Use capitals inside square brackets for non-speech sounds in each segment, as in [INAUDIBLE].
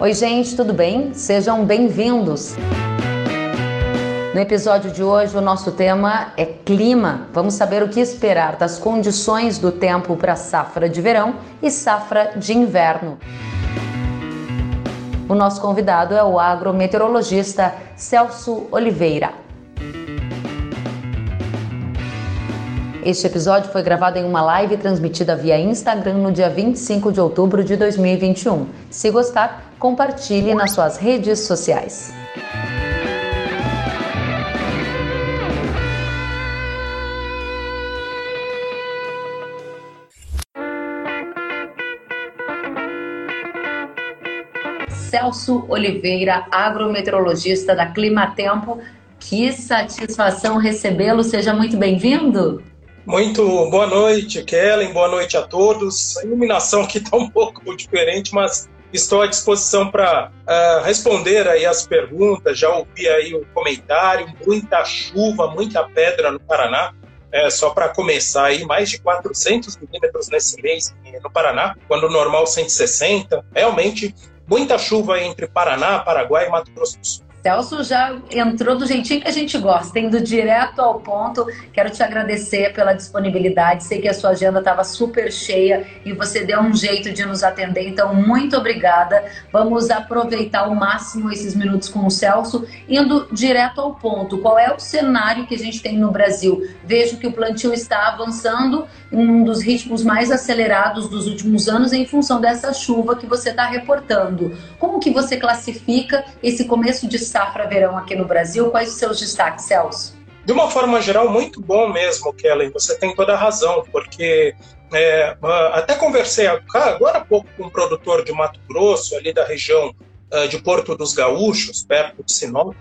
Oi, gente, tudo bem? Sejam bem-vindos. No episódio de hoje, o nosso tema é clima. Vamos saber o que esperar das condições do tempo para safra de verão e safra de inverno. O nosso convidado é o agrometeorologista Celso Oliveira. Este episódio foi gravado em uma live transmitida via Instagram no dia 25 de outubro de 2021. Se gostar, compartilhe nas suas redes sociais. Celso Oliveira, agrometeorologista da Climatempo. Que satisfação recebê-lo, seja muito bem-vindo. Muito boa noite, Kellen, boa noite a todos. A iluminação aqui está um [LAUGHS] pouco diferente, mas estou à disposição para uh, ah, responder aí as perguntas. Já ouvi aí o comentário, muita chuva, muita pedra no Paraná. É, só para começar aí, mais de 400 milímetros nesse mês no Paraná, quando o normal 160. Realmente, muita chuva entre Paraná, Paraguai e Mato Grosso do Sul. Celso já entrou do jeitinho que a gente gosta, indo direto ao ponto. Quero te agradecer pela disponibilidade. Sei que a sua agenda estava super cheia e você deu um jeito de nos atender, então muito obrigada. Vamos aproveitar ao máximo esses minutos com o Celso, indo direto ao ponto. Qual é o cenário que a gente tem no Brasil? Vejo que o plantio está avançando em um dos ritmos mais acelerados dos últimos anos em função dessa chuva que você está reportando. Como que você classifica esse começo de safra verão aqui no Brasil. Quais os seus destaques, Celso? De uma forma geral, muito bom mesmo, Kellen. Você tem toda a razão, porque é, até conversei agora há pouco com um produtor de Mato Grosso, ali da região uh, de Porto dos Gaúchos, perto de Sinop,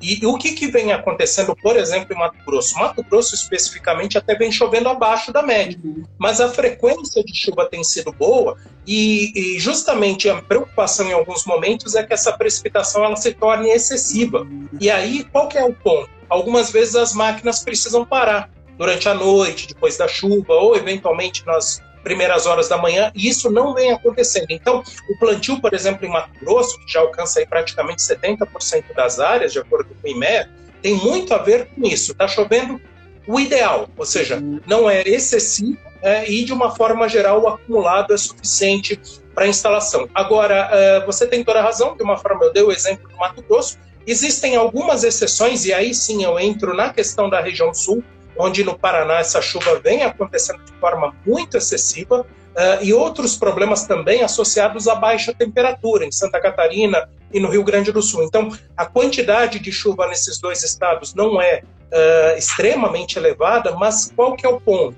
e, e o que, que vem acontecendo, por exemplo, em Mato Grosso? Mato Grosso, especificamente, até vem chovendo abaixo da média, uhum. mas a frequência de chuva tem sido boa e, e, justamente a preocupação em alguns momentos é que essa precipitação ela se torne excessiva. Uhum. E aí, qual que é o ponto? Algumas vezes as máquinas precisam parar durante a noite, depois da chuva, ou eventualmente nas primeiras horas da manhã, e isso não vem acontecendo. Então, o plantio, por exemplo, em Mato Grosso, que já alcança aí praticamente 70% das áreas, de acordo com o IMEA, tem muito a ver com isso. Está chovendo o ideal, ou seja, não é excessivo é, e, de uma forma geral, o acumulado é suficiente para instalação. Agora, é, você tem toda a razão, de uma forma, eu dei o exemplo do Mato Grosso, existem algumas exceções, e aí sim eu entro na questão da região sul, onde no Paraná essa chuva vem acontecendo de forma muito excessiva, uh, e outros problemas também associados à baixa temperatura em Santa Catarina e no Rio Grande do Sul. Então, a quantidade de chuva nesses dois estados não é uh, extremamente elevada, mas qual que é o ponto?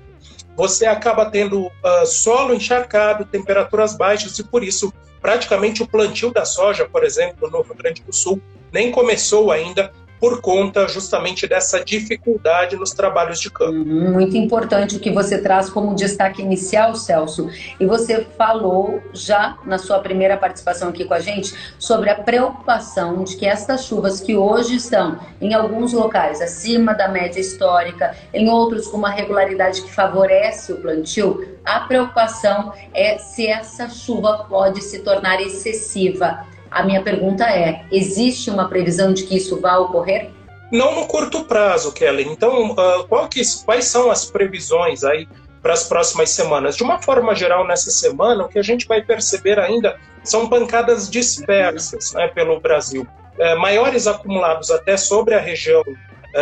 Você acaba tendo uh, solo encharcado, temperaturas baixas e por isso praticamente o plantio da soja, por exemplo, no Rio Grande do Sul, nem começou ainda por conta justamente dessa dificuldade nos trabalhos de campo. Uhum, muito importante o que você traz como destaque inicial, Celso. E você falou já na sua primeira participação aqui com a gente sobre a preocupação de que estas chuvas que hoje estão em alguns locais acima da média histórica, em outros com uma regularidade que favorece o plantio, a preocupação é se essa chuva pode se tornar excessiva. A minha pergunta é: existe uma previsão de que isso vá ocorrer? Não no curto prazo, Kelly. Então, uh, que, quais são as previsões aí para as próximas semanas? De uma forma geral, nessa semana, o que a gente vai perceber ainda são pancadas dispersas né, pelo Brasil. É, maiores acumulados até sobre a região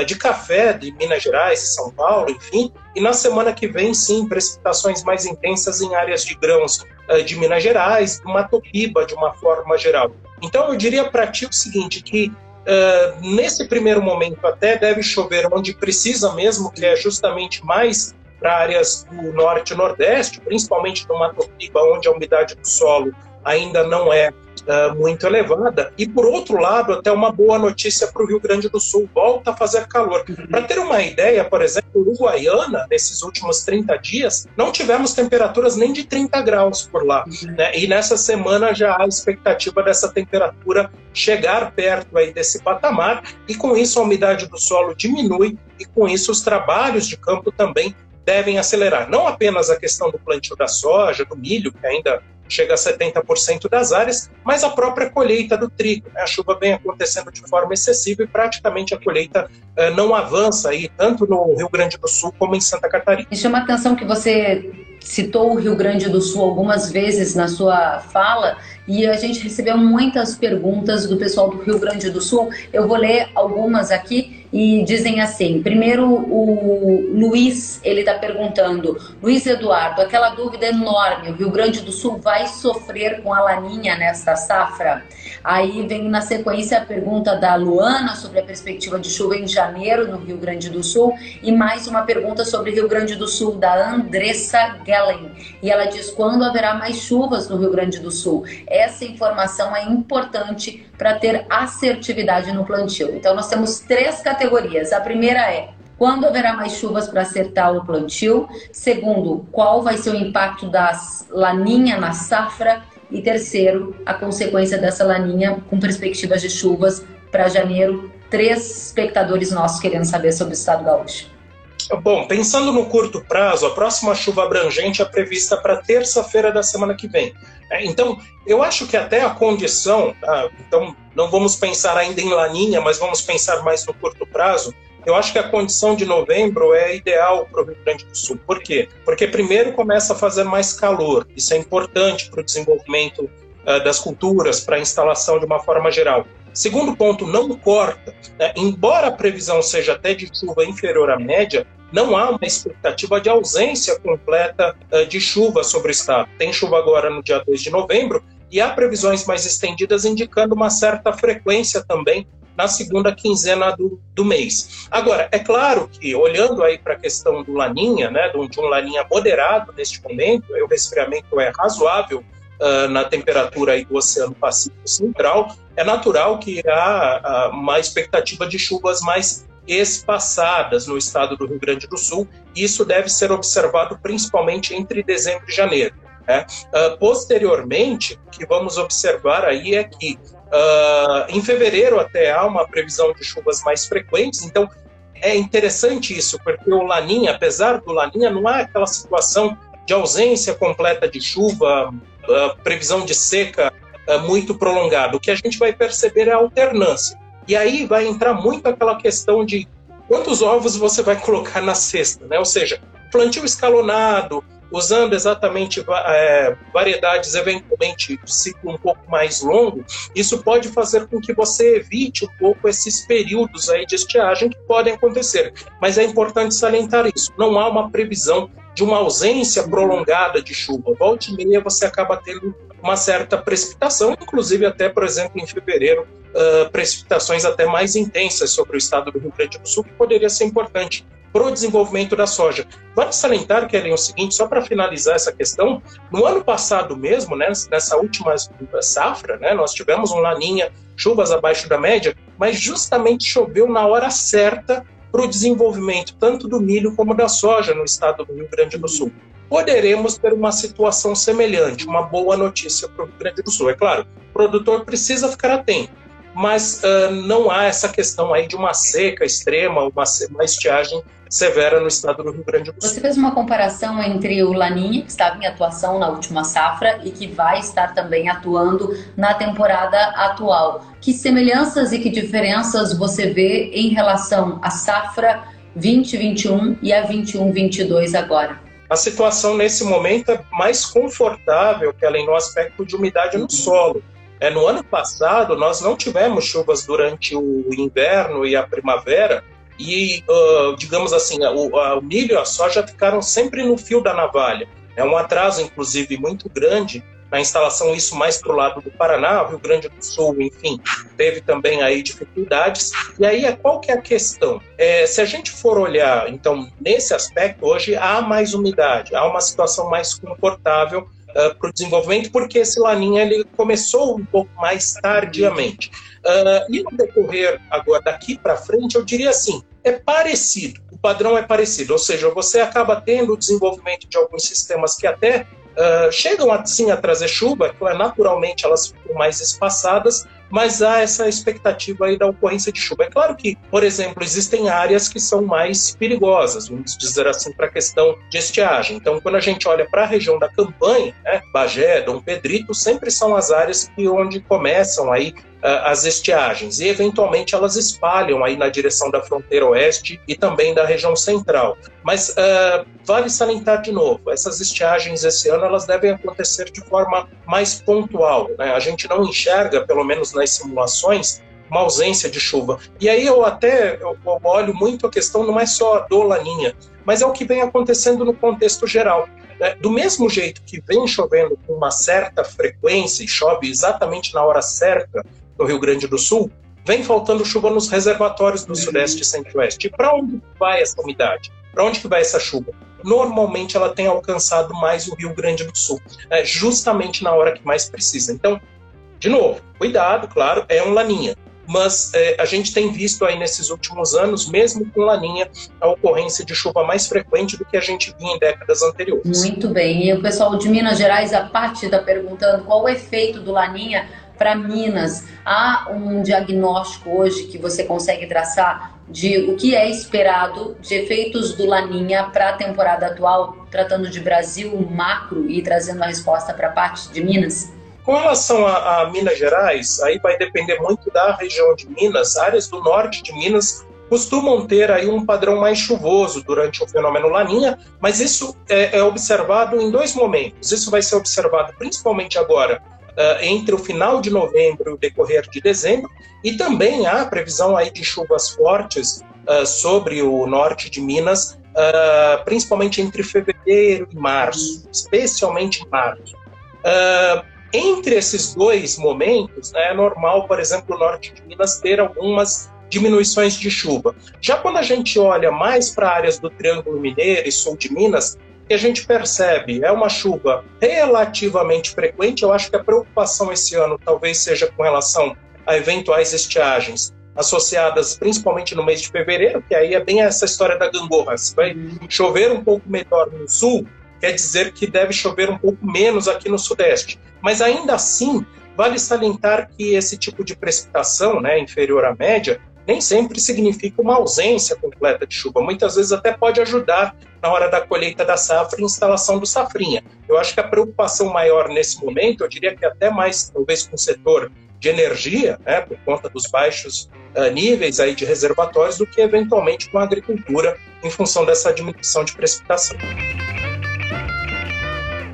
de café de Minas Gerais, São Paulo, enfim. E na semana que vem, sim, precipitações mais intensas em áreas de grãos é, de Minas Gerais, do Mato Piba, de uma forma geral. Então, eu diria para ti o seguinte, que uh, nesse primeiro momento até deve chover onde precisa mesmo, que é justamente mais para áreas do norte e nordeste, principalmente no Mato Piba, onde a umidade do solo ainda não é uh, muito elevada. E, por outro lado, até uma boa notícia para o Rio Grande do Sul: volta a fazer calor. Uhum. Para ter uma ideia, por exemplo, Uruguaiana, nesses últimos 30 dias, não tivemos temperaturas nem de 30 graus por lá. Uhum. Né? E nessa semana já há expectativa dessa temperatura chegar perto aí desse patamar, e com isso a umidade do solo diminui, e com isso os trabalhos de campo também devem acelerar. Não apenas a questão do plantio da soja, do milho, que ainda chega a 70% das áreas, mas a própria colheita do trigo. Né? A chuva vem acontecendo de forma excessiva e praticamente a colheita uh, não avança aí, tanto no Rio Grande do Sul como em Santa Catarina. Me chama a atenção que você citou o Rio Grande do Sul algumas vezes na sua fala e a gente recebeu muitas perguntas do pessoal do Rio Grande do Sul. Eu vou ler algumas aqui e dizem assim: primeiro, o Luiz ele está perguntando, Luiz Eduardo, aquela dúvida enorme: o Rio Grande do Sul vai sofrer com a laninha nesta safra? Aí vem na sequência a pergunta da Luana sobre a perspectiva de chuva em janeiro no Rio Grande do Sul e mais uma pergunta sobre Rio Grande do Sul da Andressa Gellen. E ela diz quando haverá mais chuvas no Rio Grande do Sul. Essa informação é importante para ter assertividade no plantio. Então nós temos três categorias. A primeira é quando haverá mais chuvas para acertar o plantio? Segundo, qual vai ser o impacto da laninha na safra? E terceiro, a consequência dessa laninha com perspectivas de chuvas para janeiro. Três espectadores nossos querendo saber sobre o estado gaúcho. Bom, pensando no curto prazo, a próxima chuva abrangente é prevista para terça-feira da semana que vem. É, então, eu acho que até a condição, tá? então não vamos pensar ainda em laninha, mas vamos pensar mais no curto prazo. Eu acho que a condição de novembro é ideal para o Rio Grande do Sul. Por quê? Porque primeiro começa a fazer mais calor. Isso é importante para o desenvolvimento uh, das culturas, para a instalação de uma forma geral. Segundo ponto, não corta. Né? Embora a previsão seja até de chuva inferior à média, não há uma expectativa de ausência completa uh, de chuva sobre o estado. Tem chuva agora no dia 2 de novembro e há previsões mais estendidas indicando uma certa frequência também na segunda quinzena do, do mês. Agora, é claro que, olhando aí para a questão do laninha, né, de um laninha moderado neste momento, o resfriamento é razoável uh, na temperatura aí do Oceano Pacífico Central, é natural que há uh, uma expectativa de chuvas mais espaçadas no estado do Rio Grande do Sul. Isso deve ser observado principalmente entre dezembro e janeiro. Né? Uh, posteriormente, o que vamos observar aí é que Uh, em fevereiro até há uma previsão de chuvas mais frequentes, então é interessante isso, porque o Laninha, apesar do Laninha, não há aquela situação de ausência completa de chuva, uh, previsão de seca muito prolongada. O que a gente vai perceber é a alternância. E aí vai entrar muito aquela questão de quantos ovos você vai colocar na cesta, né? Ou seja, plantio escalonado, usando exatamente é, variedades eventualmente ciclo um pouco mais longo, isso pode fazer com que você evite um pouco esses períodos aí de estiagem que podem acontecer. Mas é importante salientar isso. Não há uma previsão de uma ausência prolongada de chuva. Volte e meia você acaba tendo uma certa precipitação, inclusive até, por exemplo, em fevereiro, precipitações até mais intensas sobre o estado do Rio Grande do Sul, que poderia ser importante para o desenvolvimento da soja. Vale salientar, Kellen, o seguinte, só para finalizar essa questão, no ano passado mesmo, né, nessa última safra, né, nós tivemos um laninha, chuvas abaixo da média, mas justamente choveu na hora certa para o desenvolvimento tanto do milho como da soja no estado do Rio Grande do Sul. Poderemos ter uma situação semelhante, uma boa notícia para o Rio Grande do Sul. É claro, o produtor precisa ficar atento, mas uh, não há essa questão aí de uma seca extrema, uma, uma estiagem severa no estado do Rio Grande do Sul. Você fez uma comparação entre o Laninha, que estava em atuação na última safra e que vai estar também atuando na temporada atual. Que semelhanças e que diferenças você vê em relação à safra 2021 e a 21-22 agora? A situação nesse momento é mais confortável que além no aspecto de umidade no solo. É, no ano passado, nós não tivemos chuvas durante o inverno e a primavera, e, uh, digamos assim, o, o milho e a soja ficaram sempre no fio da navalha. É um atraso, inclusive, muito grande na instalação, isso mais para o lado do Paraná, Rio Grande do Sul, enfim, teve também aí dificuldades. E aí, é qual que é a questão? É, se a gente for olhar, então, nesse aspecto, hoje há mais umidade, há uma situação mais confortável uh, para o desenvolvimento, porque esse laninha ele começou um pouco mais tardiamente. Uh, e no decorrer agora daqui para frente, eu diria assim, é parecido, o padrão é parecido, ou seja, você acaba tendo o desenvolvimento de alguns sistemas que até uh, chegam assim a trazer chuva, que naturalmente elas ficam mais espaçadas, mas há essa expectativa aí da ocorrência de chuva. É claro que, por exemplo, existem áreas que são mais perigosas, vamos dizer assim, para a questão de estiagem. Então, quando a gente olha para a região da campanha, né, Bagé, Dom Pedrito, sempre são as áreas que onde começam aí as estiagens e eventualmente elas espalham aí na direção da fronteira oeste e também da região central. Mas uh, vale salientar de novo, essas estiagens esse ano elas devem acontecer de forma mais pontual. Né? A gente não enxerga, pelo menos nas simulações, uma ausência de chuva. E aí eu até eu olho muito a questão não é só do Laninha, mas é o que vem acontecendo no contexto geral. Né? Do mesmo jeito que vem chovendo com uma certa frequência e chove exatamente na hora certa no Rio Grande do Sul, vem faltando chuva nos reservatórios do Sudeste e Centro-Oeste. E para onde vai essa umidade? Para onde que vai essa chuva? Normalmente ela tem alcançado mais o Rio Grande do Sul, né? justamente na hora que mais precisa. Então, de novo, cuidado, claro, é um laninha. Mas é, a gente tem visto aí nesses últimos anos, mesmo com laninha, a ocorrência de chuva mais frequente do que a gente vinha em décadas anteriores. Muito bem. E o pessoal de Minas Gerais, a parte está perguntando qual o efeito do laninha para Minas. Há um diagnóstico hoje que você consegue traçar de o que é esperado de efeitos do Laninha para a temporada atual, tratando de Brasil macro e trazendo a resposta para a parte de Minas? Com relação a, a, Minas Gerais, aí vai depender muito da região de Minas. Áreas do norte de Minas costumam ter aí um padrão mais chuvoso durante o fenômeno Laninha, mas isso é, é observado em dois momentos. Isso vai ser observado principalmente agora uh, entre o final de novembro e o decorrer de dezembro, e também há previsão aí de chuvas fortes uh, sobre o norte de Minas, uh, principalmente entre fevereiro e março, especialmente em março. entre esses dois momentos, né, é normal, por exemplo, o norte de Minas ter algumas diminuições de chuva. Já quando a gente olha mais para áreas do Triângulo Mineiro e sul de Minas, que a gente percebe é uma chuva relativamente frequente. Eu acho que a preocupação esse ano talvez seja com relação a eventuais estiagens associadas principalmente no mês de fevereiro, que aí é bem essa história da gangorra. Se vai chover um pouco melhor no sul, quer dizer que deve chover um pouco menos aqui no sudeste. Mas ainda assim, vale salientar que esse tipo de precipitação, né, inferior à média, nem sempre significa uma ausência completa de chuva. Muitas vezes até pode ajudar na hora da colheita da safra e instalação do safrinha. Eu acho que a preocupação maior nesse momento, eu diria que até mais talvez com o setor de energia, né, por conta dos baixos uh, níveis aí de reservatórios, do que eventualmente com a agricultura em função dessa diminuição de precipitação.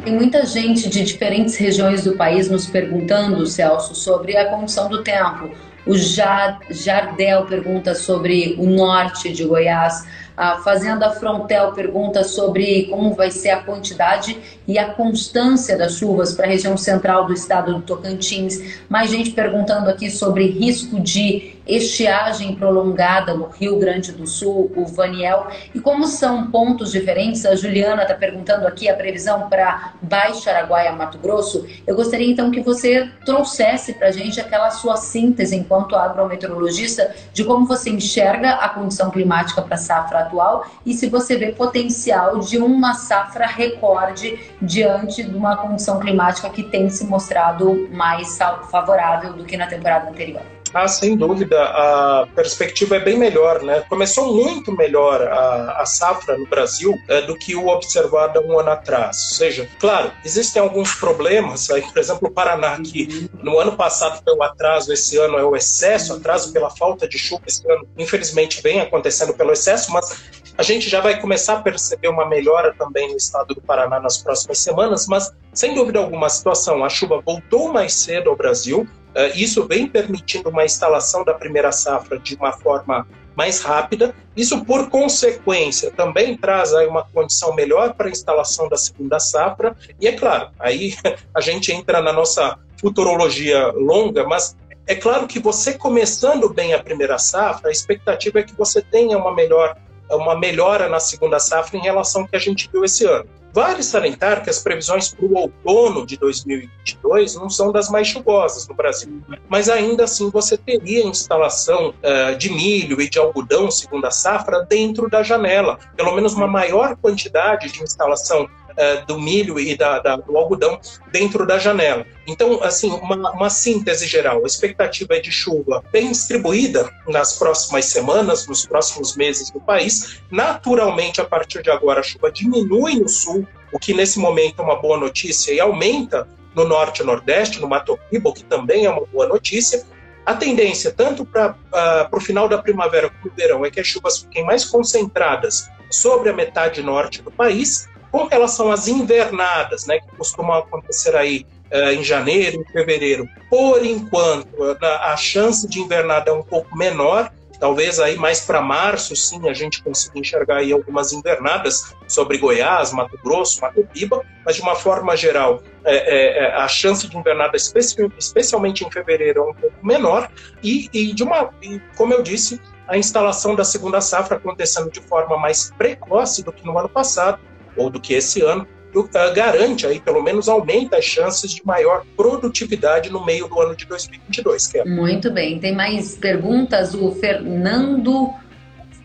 Tem muita gente de diferentes regiões do país nos perguntando, Celso, sobre a condição do tempo. O Jardel pergunta sobre o norte de Goiás. A Fazenda Frontel pergunta sobre como vai ser a quantidade e a constância das chuvas para a região central do estado do Tocantins. Mais gente perguntando aqui sobre risco de estiagem prolongada no Rio Grande do Sul, o Vaniel. E como são pontos diferentes, a Juliana está perguntando aqui a previsão para Baixa Araguaia, Mato Grosso. Eu gostaria então que você trouxesse para a gente aquela sua síntese enquanto agrometeorologista de como você enxerga a condição climática para a safra atual e se você vê potencial de uma safra recorde diante de uma condição climática que tem se mostrado mais favorável do que na temporada anterior. Ah, sem dúvida, a perspectiva é bem melhor, né? Começou muito melhor a, a safra no Brasil é, do que o observado um ano atrás. Ou seja, claro, existem alguns problemas, aí, por exemplo, o Paraná, que no ano passado foi o atraso, esse ano é o excesso, atraso pela falta de chuva, esse ano, infelizmente, vem acontecendo pelo excesso, mas a gente já vai começar a perceber uma melhora também no estado do Paraná nas próximas semanas, mas sem dúvida alguma a situação, a chuva voltou mais cedo ao Brasil, isso vem permitindo uma instalação da primeira safra de uma forma mais rápida. Isso, por consequência, também traz aí uma condição melhor para a instalação da segunda safra. E é claro, aí [LAUGHS] a gente entra na nossa futurologia longa, mas é claro que você começando bem a primeira safra, a expectativa é que você tenha uma melhor uma melhora na segunda safra em relação ao que a gente viu esse ano. Vale salientar que as previsões para o outono de 2022 não são das mais chuvosas no Brasil, mas ainda assim você teria instalação uh, de milho e de algodão segunda safra dentro da janela, pelo menos uma maior quantidade de instalação uh, do milho e da, da, do algodão dentro da janela. Então, assim, uma, uma, síntese geral. A expectativa é de chuva bem distribuída nas próximas semanas, nos próximos meses do país. Naturalmente, a partir de agora, a chuva diminui no sul, o que nesse momento é uma boa notícia, e aumenta no norte e nordeste, no Mato Piba, o que também é uma boa notícia. A tendência, tanto para uh, ah, o final da primavera como do verão, é que as chuvas fiquem mais concentradas sobre a metade norte do país, com relação às invernadas, né, que costumam acontecer aí uh, em janeiro, em fevereiro. Por enquanto, a chance de invernada é um pouco menor, Talvez aí mais para março, sim, a gente consiga enxergar aí algumas invernadas sobre Goiás, Mato Grosso, Mato Piba, mas de uma forma geral, é, é, a chance de invernada, especialmente em fevereiro, é um pouco menor. E, e de uma, e, como eu disse, a instalação da segunda safra acontecendo de forma mais precoce do que no ano passado, ou do que esse ano, uh, garante aí, pelo menos aumenta as chances de maior produtividade no meio do ano de 2022. Kelly. Muito bem. Tem mais perguntas? O Fernando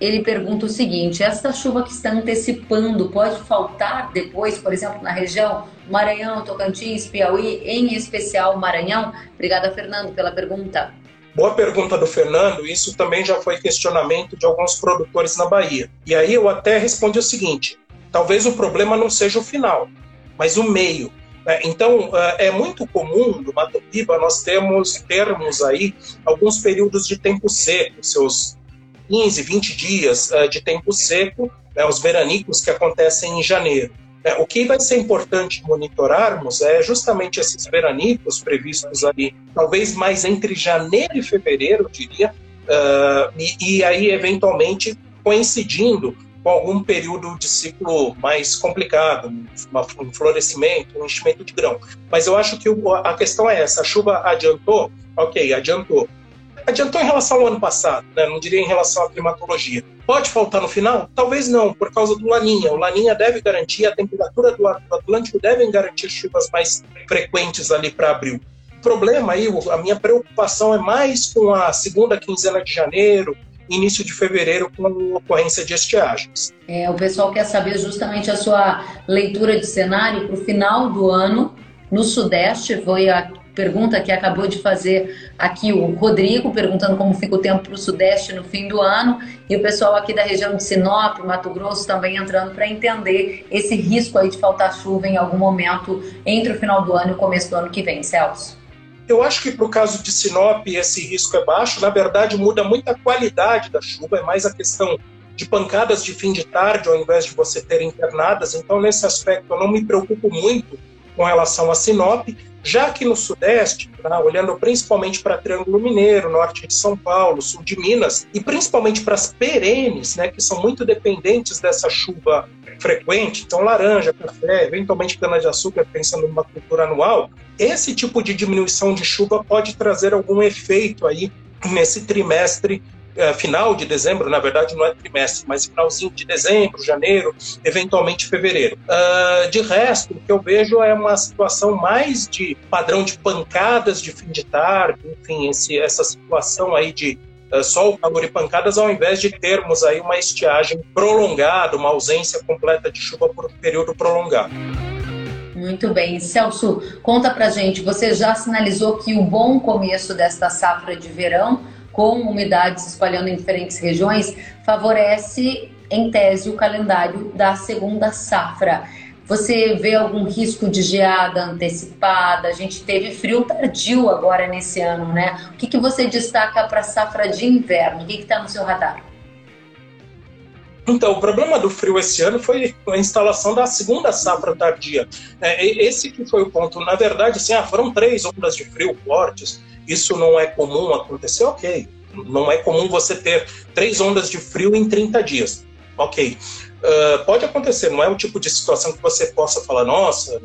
ele pergunta o seguinte: esta chuva que está antecipando pode faltar depois, por exemplo, na região Maranhão, Tocantins, Piauí, em especial Maranhão? Obrigada, Fernando, pela pergunta. Boa pergunta do Fernando. Isso também já foi questionamento de alguns produtores na Bahia. E aí eu até respondi o seguinte: Talvez o problema não seja o final, mas o meio. Né? Então, é, é muito comum no Mato Piba nós temos termos aí alguns períodos de tempo seco, seus 15, 20 dias é, de tempo seco, né, os veranicos que acontecem em janeiro. É, o que vai ser importante monitorarmos é justamente esses veranicos previstos ali, talvez mais entre janeiro e fevereiro, eu diria, uh, e, e aí eventualmente coincidindo com algum período de ciclo mais complicado, um florescimento, um enchimento de grão. Mas eu acho que a questão é essa: a chuva adiantou? Ok, adiantou. Adiantou em relação ao ano passado, né? não diria em relação à climatologia. Pode faltar no final? Talvez não, por causa do Laninha. O Laninha deve garantir, a temperatura do Atlântico deve garantir chuvas mais frequentes ali para abril. O problema aí, a minha preocupação é mais com a segunda quinzena de janeiro, início de fevereiro com ocorrência de estiagens. É, o pessoal quer saber justamente a sua leitura de cenário para o final do ano no Sudeste. Foi a pergunta que acabou de fazer aqui o Rodrigo, perguntando como fica o tempo para o Sudeste no fim do ano. E o pessoal aqui da região de Sinop, Mato Grosso, também entrando para entender esse risco aí de faltar chuva em algum momento entre o final do ano e o começo do ano que vem, Celso. Eu acho que para o caso de Sinop esse risco é baixo. Na verdade, muda muito a qualidade da chuva, é mais a questão de pancadas de fim de tarde ao invés de você ter internadas. Então, nesse aspecto, eu não me preocupo muito com relação a Sinop, já que no Sudeste, tá, olhando principalmente para Triângulo Mineiro, norte de São Paulo, sul de Minas, e principalmente para as perenes, né, que são muito dependentes dessa chuva frequente, então laranja, café, eventualmente cana-de-açúcar, pensando numa cultura anual, esse tipo de diminuição de chuva pode trazer algum efeito aí nesse trimestre é, final de dezembro, na verdade não é trimestre, mas finalzinho de dezembro, janeiro, eventualmente fevereiro. Uh, de resto, o que eu vejo é uma situação mais de padrão de pancadas de fim de tarde, enfim, esse, essa situação aí de uh, sol, calor e pancadas, ao invés de termos aí uma estiagem prolongada, uma ausência completa de chuva por um período prolongado. Muito bem. Celso, conta pra gente, você já sinalizou que o bom começo desta safra de verão com umidade se espalhando em diferentes regiões, favorece, em tese, o calendário da segunda safra. Você vê algum risco de geada antecipada? A gente teve frio tardio agora nesse ano, né? O que, que você destaca para a safra de inverno? O que está no seu radar? Então, o problema do frio esse ano foi a instalação da segunda safra tardia. É, esse que foi o ponto. Na verdade, assim, ah, foram três ondas de frio fortes isso não é comum acontecer, ok. Não é comum você ter três ondas de frio em 30 dias, ok. Uh, pode acontecer, não é o tipo de situação que você possa falar, nossa,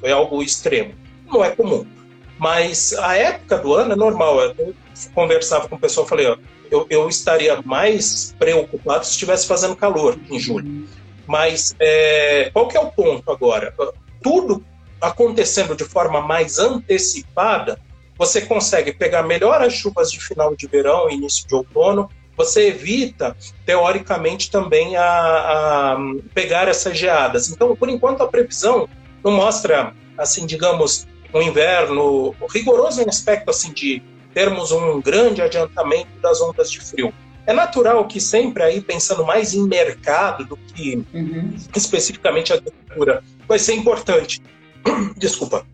foi algo extremo. Não é comum. Mas a época do ano é normal. Eu conversava com o pessoal, falei, ó, eu, eu estaria mais preocupado se estivesse fazendo calor em julho. Mas é, qual que é o ponto agora? Tudo acontecendo de forma mais antecipada você consegue pegar melhor as chuvas de final de verão e início de outono, você evita, teoricamente, também a, a pegar essas geadas. Então, por enquanto, a previsão não mostra, assim, digamos, um inverno rigoroso em aspecto assim de termos um grande adiantamento das ondas de frio. É natural que sempre aí, pensando mais em mercado do que uhum. especificamente a agricultura, vai ser importante, [CLEARS THROAT] desculpa,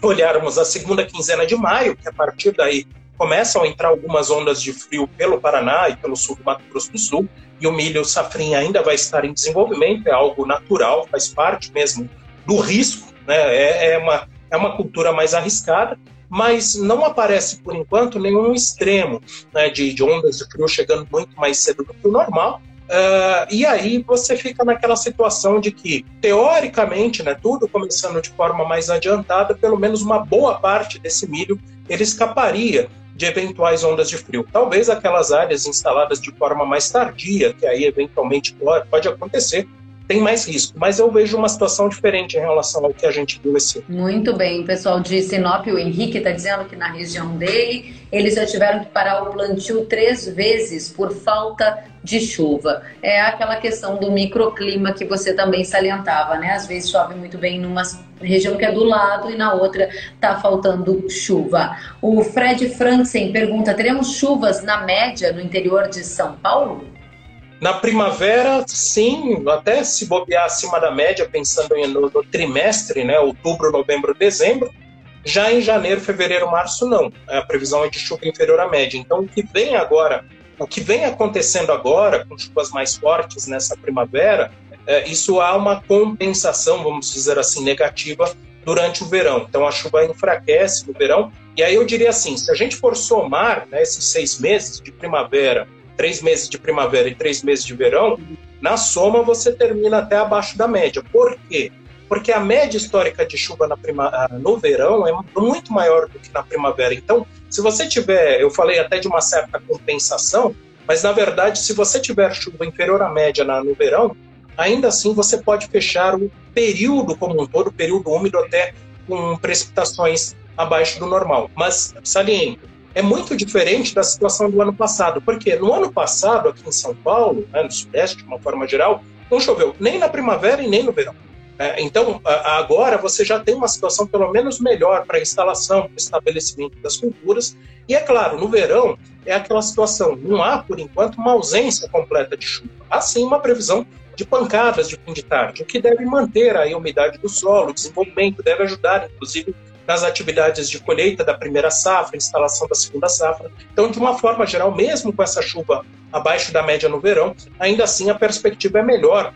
olharmos a segunda quinzena de maio, que a partir daí começam a entrar algumas ondas de frio pelo Paraná e pelo sul do Mato Grosso do Sul, e o milho safrinha ainda vai estar em desenvolvimento, é algo natural, faz parte mesmo do risco, né? é, é uma, é uma cultura mais arriscada, mas não aparece por enquanto nenhum extremo né, de, de, ondas de frio chegando muito mais cedo do que o normal. Uh, e aí você fica naquela situação de que, teoricamente, né, tudo começando de forma mais adiantada, pelo menos uma boa parte desse milho ele escaparia de eventuais ondas de frio. Talvez aquelas áreas instaladas de forma mais tardia, que aí eventualmente pode, acontecer, tem mais risco. Mas eu vejo uma situação diferente em relação ao que a gente viu esse. Muito bem, o pessoal de Sinop, o Henrique está dizendo que na região dele eles já tiveram que parar o plantio três vezes por falta de chuva. É aquela questão do microclima que você também salientava, né? Às vezes chove muito bem numa região que é do lado e na outra tá faltando chuva. O Fred Franzen pergunta: teremos chuvas na média no interior de São Paulo? Na primavera, sim, até se bobear acima da média, pensando no, no trimestre, né, outubro, novembro, dezembro. Já em janeiro, fevereiro, março, não. A previsão é de chuva inferior à média. Então, o que vem agora, o que vem acontecendo agora, com chuvas mais fortes nessa primavera, é, isso há uma compensação, vamos dizer assim, negativa durante o verão. Então, a chuva enfraquece no verão. E aí eu diria assim: se a gente for somar né, esses seis meses de primavera três meses de primavera e três meses de verão, na soma você termina até abaixo da média. Por quê? Porque a média histórica de chuva prima, ah, no verão é muito maior do que na primavera. Então, se você tiver, eu falei até de uma certa compensação, mas na verdade, se você tiver chuva inferior à média na, no verão, ainda assim você pode fechar o período como um todo, o período úmido até com precipitações abaixo do normal. Mas saliento, é muito diferente da situação do ano passado, porque no ano passado, aqui em São Paulo, né, no Sudeste, de uma forma geral, não choveu nem na primavera e nem no verão. É, então, agora você já tem uma situação pelo menos melhor para a instalação, para o estabelecimento das culturas. E é claro, no verão é aquela situação, não há, por enquanto, uma ausência completa de chuva. Há sim uma previsão de pancadas de fim de tarde, o que deve manter a umidade do solo, o desenvolvimento, deve ajudar, inclusive, nas atividades de colheita da primeira safra, instalação da segunda safra. Então, de uma forma geral, mesmo com essa chuva abaixo da média no verão, ainda assim a perspectiva é melhor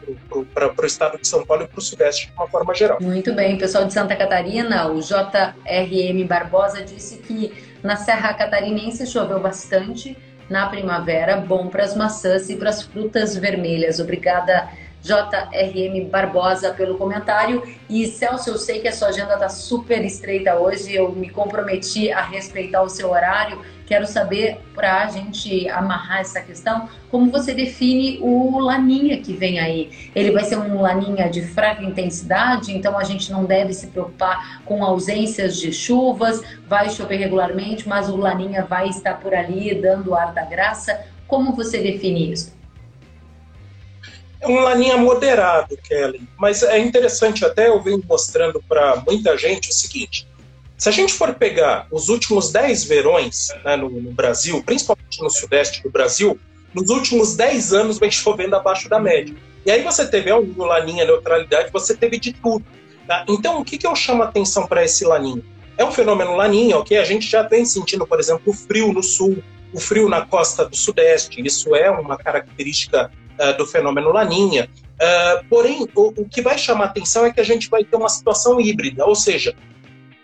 para o estado de São Paulo e para o Sudeste de uma forma geral. Muito bem, pessoal de Santa Catarina, o JRM Barbosa disse que na Serra Catarinense choveu bastante na primavera, bom para as maçãs e para as frutas vermelhas. Obrigada, JRM Barbosa pelo comentário. E Celso, eu sei que a sua agenda está super estreita hoje, eu me comprometi a respeitar o seu horário. Quero saber, para a gente amarrar essa questão, como você define o Laninha que vem aí? Ele vai ser um Laninha de fraca intensidade, então a gente não deve se preocupar com ausências de chuvas, vai chover regularmente, mas o Laninha vai estar por ali dando ar da graça. Como você define isso? É um laninha moderado, Kelly. Mas é interessante, até eu venho mostrando para muita gente o seguinte: se a gente for pegar os últimos 10 verões né, no, no, Brasil, principalmente no sudeste do Brasil, nos últimos 10 anos vem chovendo abaixo da média. E aí você teve é um laninha, neutralidade, você teve de tudo. Tá? Então, o que, que eu chamo a atenção para esse laninho? É um fenômeno laninha, ok? A gente já vem sentindo, por exemplo, o frio no sul, o frio na costa do sudeste. Isso é uma característica uh, do fenômeno Laninha. Uh, porém, o, o, que vai chamar atenção é que a gente vai ter uma situação híbrida, ou seja,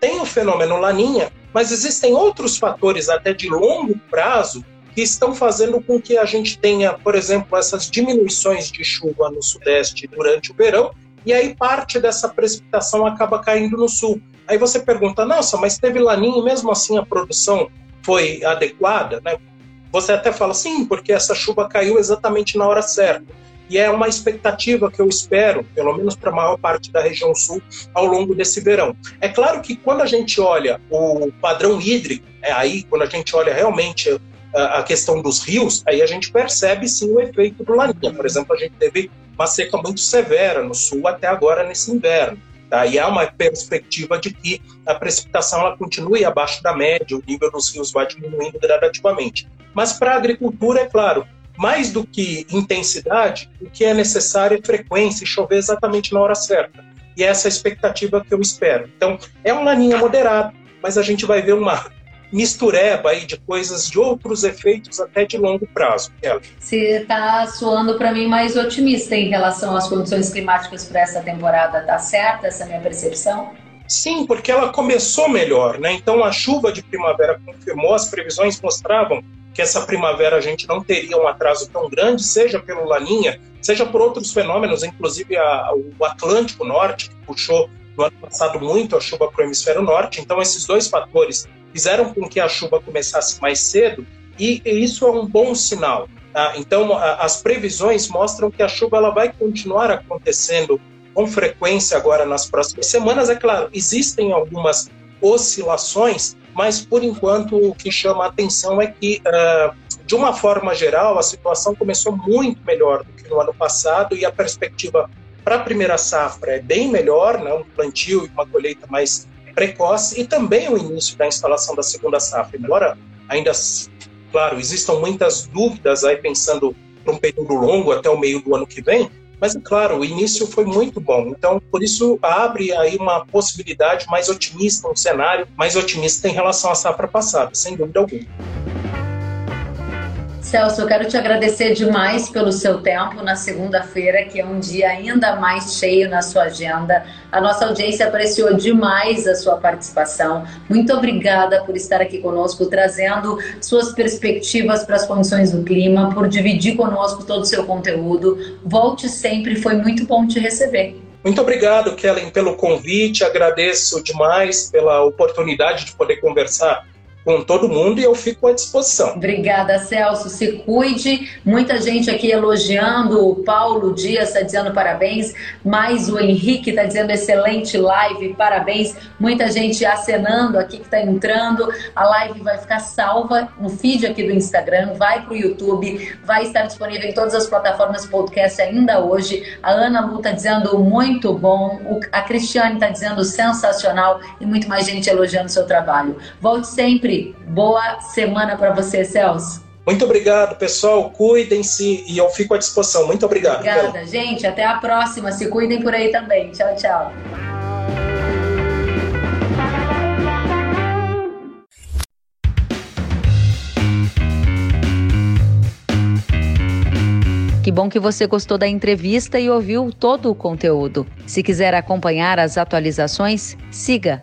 tem o fenômeno Laninha, mas existem outros fatores até de longo prazo que estão fazendo com que a gente tenha, por exemplo, essas diminuições de chuva no sudeste durante o verão, e aí parte dessa precipitação acaba caindo no sul. Aí você pergunta, nossa, mas teve laninha e mesmo assim a produção foi adequada? Né? Você até fala, sim, porque essa chuva caiu exatamente na hora certa. E é uma expectativa que eu espero, pelo menos para a maior parte da região sul, ao longo desse verão. É claro que quando a gente olha o padrão hídrico, é aí, quando a gente olha realmente a questão dos rios, aí a gente percebe sim o efeito do laninha. Por exemplo, a gente teve uma seca muito severa no sul até agora nesse inverno. Tá? E há uma perspectiva de que a precipitação ela continue abaixo da média, o nível dos rios vai diminuindo gradativamente. Mas para a agricultura, é claro, mais do que intensidade, o que é necessário é frequência e chover exatamente na hora certa. E essa é a expectativa que eu espero. Então, é uma linha moderada, mas a gente vai ver uma mistureba aí de coisas de outros efeitos até de longo prazo. Você está soando para mim mais otimista em relação às condições climáticas para essa temporada, tá certa essa minha percepção? Sim, porque ela começou melhor, né? Então a chuva de primavera confirmou, as previsões mostravam que essa primavera a gente não teria um atraso tão grande, seja pelo Laninha, seja por outros fenômenos, inclusive a, o Atlântico Norte, que puxou no ano passado muito a chuva para o hemisfério norte. Então, esses dois fatores fizeram com que a chuva começasse mais cedo e, e isso é um bom sinal. Tá? Então, a, as previsões mostram que a chuva ela vai continuar acontecendo com frequência agora nas próximas semanas. É claro, existem algumas oscilações, mas por enquanto o que chama a atenção é que, uh, de uma forma geral, a situação começou muito melhor do que no ano passado e a perspectiva para a primeira safra é bem melhor, né? um plantio e uma colheita mais precoce, e também o início da instalação da segunda safra, embora ainda, claro, existam muitas dúvidas aí pensando para um período longo até o meio do ano que vem, mas é claro, o início foi muito bom. Então, por isso abre aí uma possibilidade mais otimista, um cenário mais otimista em relação à safra passada, sem dúvida alguma. Celso, eu quero te agradecer demais pelo seu tempo na segunda-feira, que é um dia ainda mais cheio na sua agenda. A nossa audiência apreciou demais a sua participação. Muito obrigada por estar aqui conosco, trazendo suas perspectivas para as condições do clima, por dividir conosco todo o seu conteúdo. Volte sempre, foi muito bom te receber. Muito obrigado, Kellen, pelo convite. Agradeço demais pela oportunidade de poder conversar com todo mundo e eu fico à disposição. Obrigada, Celso. Se cuide. Muita gente aqui elogiando. O Paulo Dias está dizendo parabéns. Mais o Henrique está dizendo excelente live, parabéns. Muita gente acenando aqui que está entrando. A live vai ficar salva no feed aqui do Instagram, vai para o YouTube, vai estar disponível em todas as plataformas podcast ainda hoje. A Ana Lu está dizendo muito bom. A Cristiane está dizendo sensacional e muito mais gente elogiando o seu trabalho. Volte sempre Boa semana para você, Celso. Muito obrigado, pessoal. Cuidem-se e eu fico à disposição. Muito obrigado. Obrigada, gente. Até a próxima. Se cuidem por aí também. Tchau, tchau. Que bom que você gostou da entrevista e ouviu todo o conteúdo. Se quiser acompanhar as atualizações, siga